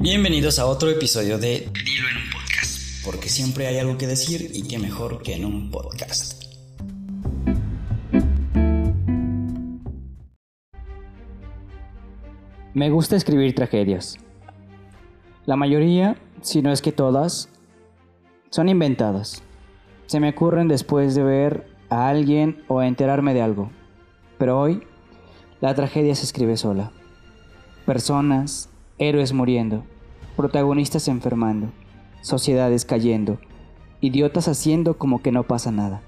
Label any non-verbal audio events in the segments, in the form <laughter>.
Bienvenidos a otro episodio de Dilo en un podcast, porque siempre hay algo que decir y qué mejor que en un podcast. Me gusta escribir tragedias. La mayoría, si no es que todas, son inventadas. Se me ocurren después de ver a alguien o enterarme de algo. Pero hoy, la tragedia se escribe sola. Personas, héroes muriendo, protagonistas enfermando, sociedades cayendo, idiotas haciendo como que no pasa nada.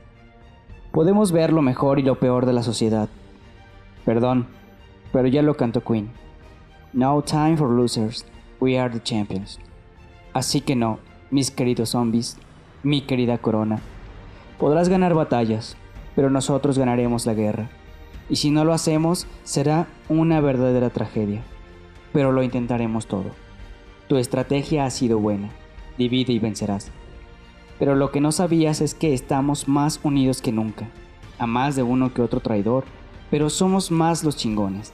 Podemos ver lo mejor y lo peor de la sociedad. Perdón, pero ya lo cantó Queen. No time for losers, we are the champions. Así que no, mis queridos zombies, mi querida corona. Podrás ganar batallas, pero nosotros ganaremos la guerra. Y si no lo hacemos, será una verdadera tragedia pero lo intentaremos todo. Tu estrategia ha sido buena, divide y vencerás. Pero lo que no sabías es que estamos más unidos que nunca, a más de uno que otro traidor, pero somos más los chingones.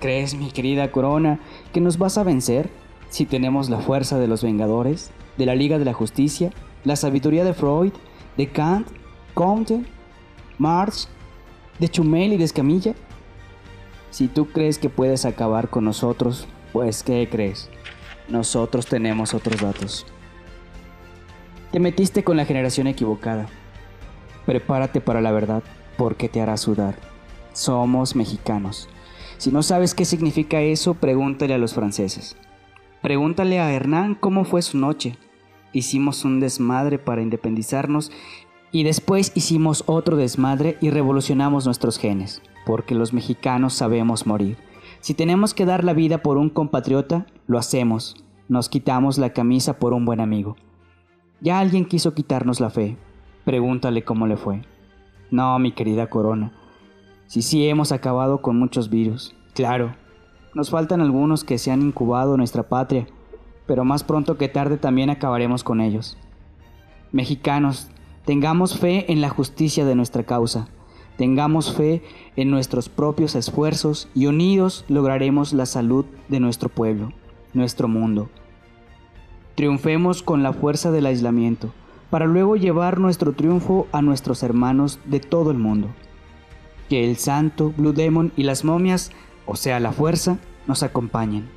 ¿Crees, mi querida Corona, que nos vas a vencer si tenemos la fuerza de los Vengadores, de la Liga de la Justicia, la sabiduría de Freud, de Kant, Comte, Marx, de Chumel y de Escamilla? Si tú crees que puedes acabar con nosotros, pues ¿qué crees? Nosotros tenemos otros datos. Te metiste con la generación equivocada. Prepárate para la verdad, porque te hará sudar. Somos mexicanos. Si no sabes qué significa eso, pregúntale a los franceses. Pregúntale a Hernán cómo fue su noche. Hicimos un desmadre para independizarnos y después hicimos otro desmadre y revolucionamos nuestros genes porque los mexicanos sabemos morir. Si tenemos que dar la vida por un compatriota, lo hacemos. Nos quitamos la camisa por un buen amigo. Ya alguien quiso quitarnos la fe. Pregúntale cómo le fue. No, mi querida corona. Si sí hemos acabado con muchos virus. Claro, nos faltan algunos que se han incubado en nuestra patria, pero más pronto que tarde también acabaremos con ellos. Mexicanos, tengamos fe en la justicia de nuestra causa. Tengamos fe en nuestros propios esfuerzos y unidos lograremos la salud de nuestro pueblo, nuestro mundo. Triunfemos con la fuerza del aislamiento, para luego llevar nuestro triunfo a nuestros hermanos de todo el mundo. Que el santo, Blue Demon y las momias, o sea la fuerza, nos acompañen.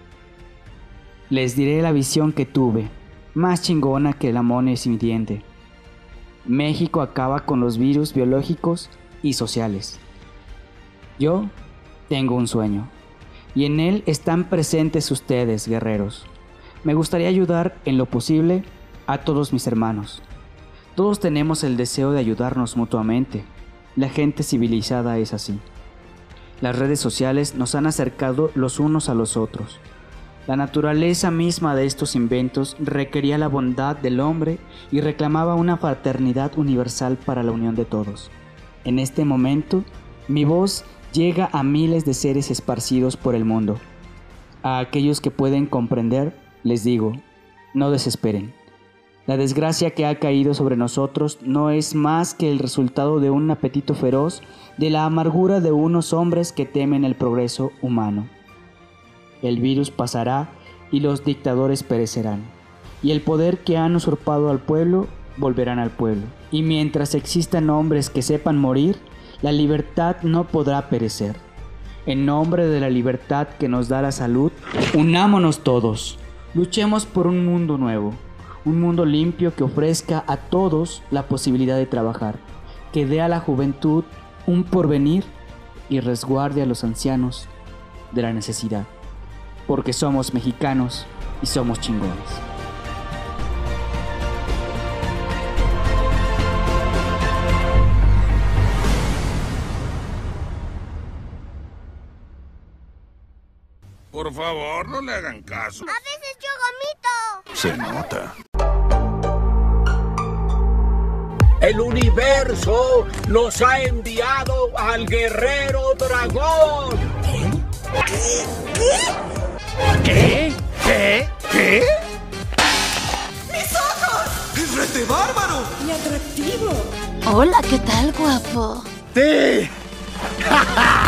Les diré la visión que tuve, más chingona que la mona sin diente. México acaba con los virus biológicos y sociales. Yo tengo un sueño, y en él están presentes ustedes, guerreros. Me gustaría ayudar en lo posible a todos mis hermanos. Todos tenemos el deseo de ayudarnos mutuamente. La gente civilizada es así. Las redes sociales nos han acercado los unos a los otros. La naturaleza misma de estos inventos requería la bondad del hombre y reclamaba una fraternidad universal para la unión de todos. En este momento, mi voz llega a miles de seres esparcidos por el mundo. A aquellos que pueden comprender, les digo, no desesperen. La desgracia que ha caído sobre nosotros no es más que el resultado de un apetito feroz, de la amargura de unos hombres que temen el progreso humano. El virus pasará y los dictadores perecerán, y el poder que han usurpado al pueblo volverán al pueblo. Y mientras existan hombres que sepan morir, la libertad no podrá perecer. En nombre de la libertad que nos da la salud, unámonos todos. Luchemos por un mundo nuevo, un mundo limpio que ofrezca a todos la posibilidad de trabajar, que dé a la juventud un porvenir y resguarde a los ancianos de la necesidad, porque somos mexicanos y somos chingones. Por favor, no le hagan caso. A veces yo gomito. Se nota. El universo nos ha enviado al guerrero dragón. ¿Qué? ¿Qué? ¿Qué? ¡Mis ojos! ¡Es rete bárbaro! ¡Y atractivo! Hola, ¿qué tal, guapo? ¡Sí! <laughs>